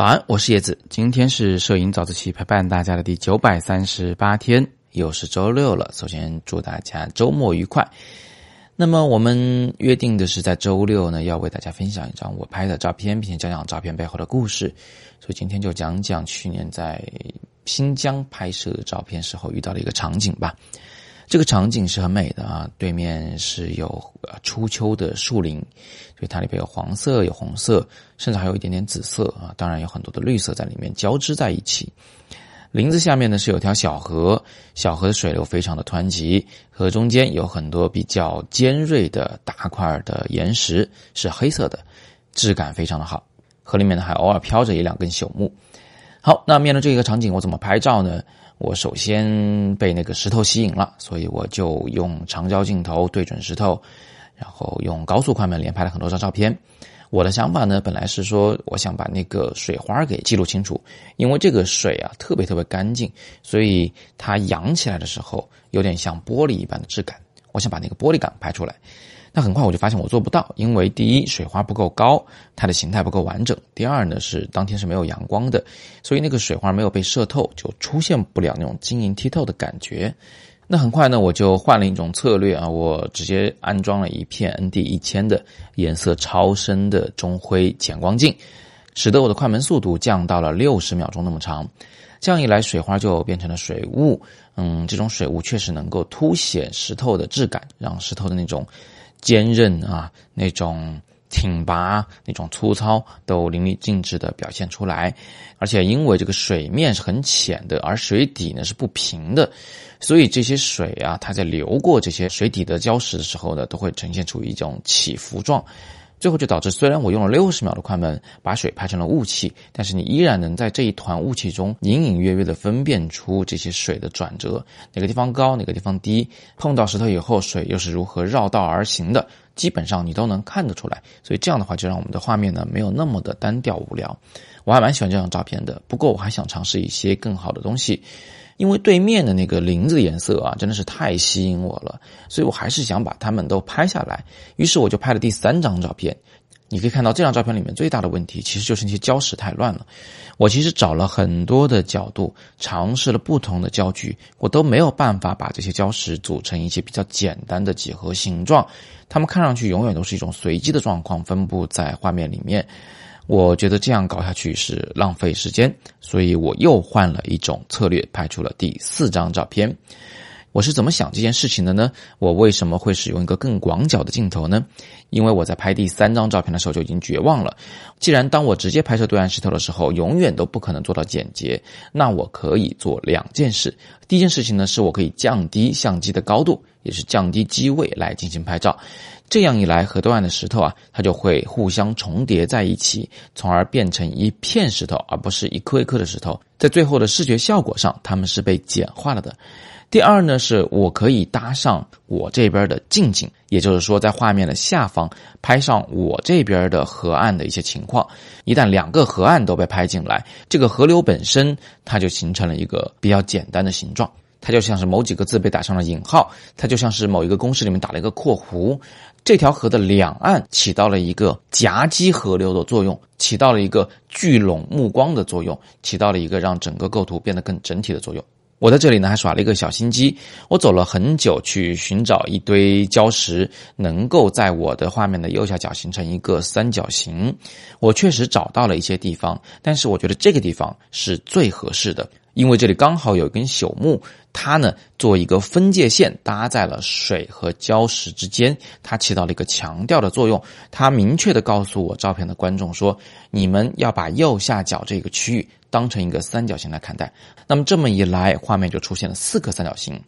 早安，我是叶子。今天是摄影早自习陪伴大家的第九百三十八天，又是周六了。首先祝大家周末愉快。那么我们约定的是在周六呢，要为大家分享一张我拍的照片，并且讲讲照片背后的故事。所以今天就讲讲去年在新疆拍摄照片时候遇到的一个场景吧。这个场景是很美的啊，对面是有初秋的树林，所以它里边有黄色、有红色，甚至还有一点点紫色啊，当然有很多的绿色在里面交织在一起。林子下面呢是有条小河，小河的水流非常的湍急，河中间有很多比较尖锐的大块的岩石，是黑色的，质感非常的好。河里面呢还偶尔飘着一两根朽木。好，那面对这个场景，我怎么拍照呢？我首先被那个石头吸引了，所以我就用长焦镜头对准石头，然后用高速快门连拍了很多张照片。我的想法呢，本来是说我想把那个水花给记录清楚，因为这个水啊特别特别干净，所以它扬起来的时候有点像玻璃一般的质感，我想把那个玻璃感拍出来。那很快我就发现我做不到，因为第一水花不够高，它的形态不够完整；第二呢是当天是没有阳光的，所以那个水花没有被射透，就出现不了那种晶莹剔透的感觉。那很快呢我就换了一种策略啊，我直接安装了一片 ND 一千的颜色超深的中灰浅光镜，使得我的快门速度降到了六十秒钟那么长。这样一来，水花就变成了水雾。嗯，这种水雾确实能够凸显石头的质感，让石头的那种。坚韧啊，那种挺拔、那种粗糙都淋漓尽致的表现出来，而且因为这个水面是很浅的，而水底呢是不平的，所以这些水啊，它在流过这些水底的礁石的时候呢，都会呈现出一种起伏状。最后就导致，虽然我用了六十秒的快门把水拍成了雾气，但是你依然能在这一团雾气中隐隐约约的分辨出这些水的转折，哪个地方高，哪个地方低，碰到石头以后水又是如何绕道而行的，基本上你都能看得出来。所以这样的话，就让我们的画面呢没有那么的单调无聊。我还蛮喜欢这张照片的，不过我还想尝试一些更好的东西。因为对面的那个林子的颜色啊，真的是太吸引我了，所以我还是想把它们都拍下来。于是我就拍了第三张照片。你可以看到这张照片里面最大的问题，其实就是那些礁石太乱了。我其实找了很多的角度，尝试了不同的焦距，我都没有办法把这些礁石组成一些比较简单的几何形状。它们看上去永远都是一种随机的状况分布在画面里面。我觉得这样搞下去是浪费时间，所以我又换了一种策略，拍出了第四张照片。我是怎么想这件事情的呢？我为什么会使用一个更广角的镜头呢？因为我在拍第三张照片的时候就已经绝望了。既然当我直接拍摄对岸石头的时候，永远都不可能做到简洁，那我可以做两件事。第一件事情呢，是我可以降低相机的高度，也是降低机位来进行拍照。这样一来，和对岸的石头啊，它就会互相重叠在一起，从而变成一片石头，而不是一颗一颗的石头。在最后的视觉效果上，它们是被简化了的。第二呢，是我可以搭上我这边的近景，也就是说，在画面的下方拍上我这边的河岸的一些情况。一旦两个河岸都被拍进来，这个河流本身它就形成了一个比较简单的形状。它就像是某几个字被打上了引号，它就像是某一个公式里面打了一个括弧。这条河的两岸起到了一个夹击河流的作用，起到了一个聚拢目光的作用，起到了一个让整个构图变得更整体的作用。我在这里呢还耍了一个小心机，我走了很久去寻找一堆礁石，能够在我的画面的右下角形成一个三角形。我确实找到了一些地方，但是我觉得这个地方是最合适的。因为这里刚好有一根朽木，它呢做一个分界线搭在了水和礁石之间，它起到了一个强调的作用。它明确的告诉我照片的观众说，你们要把右下角这个区域当成一个三角形来看待。那么这么一来，画面就出现了四个三角形，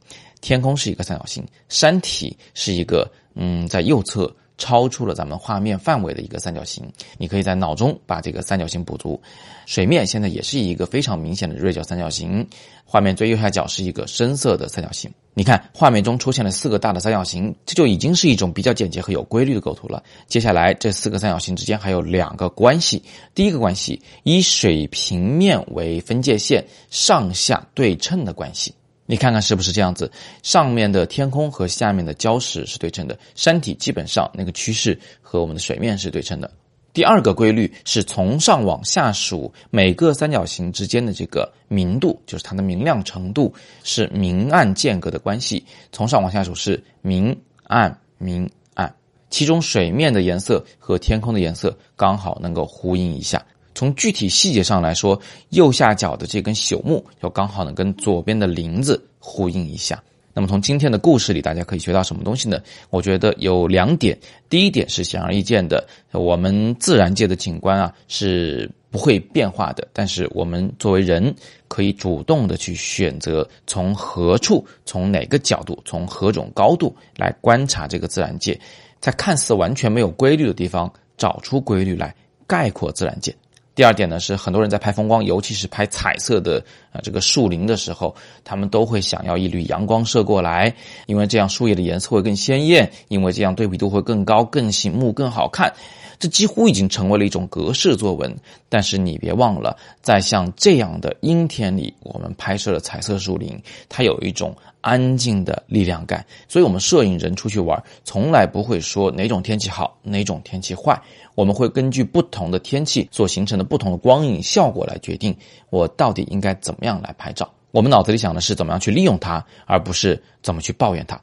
天空是一个三角形，山体是一个嗯在右侧。超出了咱们画面范围的一个三角形，你可以在脑中把这个三角形补足。水面现在也是一个非常明显的锐角三角形，画面最右下角是一个深色的三角形。你看，画面中出现了四个大的三角形，这就已经是一种比较简洁和有规律的构图了。接下来，这四个三角形之间还有两个关系。第一个关系，以水平面为分界线，上下对称的关系。你看看是不是这样子？上面的天空和下面的礁石是对称的，山体基本上那个趋势和我们的水面是对称的。第二个规律是从上往下数每个三角形之间的这个明度，就是它的明亮程度是明暗间隔的关系。从上往下数是明暗明暗，其中水面的颜色和天空的颜色刚好能够呼应一下。从具体细节上来说，右下角的这根朽木要刚好能跟左边的林子呼应一下。那么从今天的故事里，大家可以学到什么东西呢？我觉得有两点。第一点是显而易见的，我们自然界的景观啊是不会变化的，但是我们作为人可以主动的去选择从何处、从哪个角度、从何种高度来观察这个自然界，在看似完全没有规律的地方找出规律来概括自然界。第二点呢，是很多人在拍风光，尤其是拍彩色的啊这个树林的时候，他们都会想要一缕阳光射过来，因为这样树叶的颜色会更鲜艳，因为这样对比度会更高、更醒目、更好看。这几乎已经成为了一种格式作文。但是你别忘了，在像这样的阴天里，我们拍摄的彩色树林，它有一种安静的力量感。所以，我们摄影人出去玩，从来不会说哪种天气好，哪种天气坏。我们会根据不同的天气所形成的不同的光影效果来决定我到底应该怎么样来拍照。我们脑子里想的是怎么样去利用它，而不是怎么去抱怨它。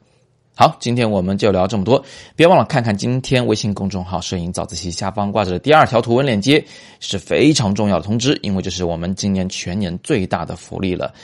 好，今天我们就聊这么多。别忘了看看今天微信公众号“摄影早自习”下方挂着的第二条图文链接，是非常重要的通知，因为这是我们今年全年最大的福利了。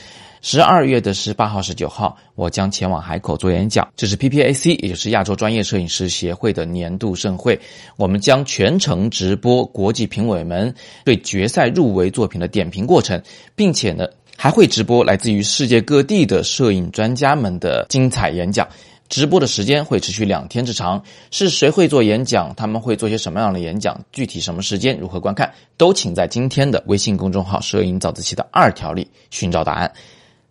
十二月的十八号、十九号，我将前往海口做演讲。这是 PPAC，也就是亚洲专业摄影师协会的年度盛会。我们将全程直播国际评委们对决赛入围作品的点评过程，并且呢，还会直播来自于世界各地的摄影专家们的精彩演讲。直播的时间会持续两天之长。是谁会做演讲？他们会做些什么样的演讲？具体什么时间？如何观看？都请在今天的微信公众号“摄影早自习”的二条里寻找答案。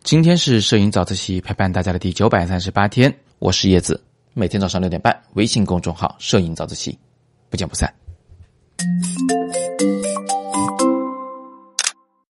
今天是摄影早自习陪伴大家的第九百三十八天，我是叶子，每天早上六点半，微信公众号“摄影早自习”，不见不散。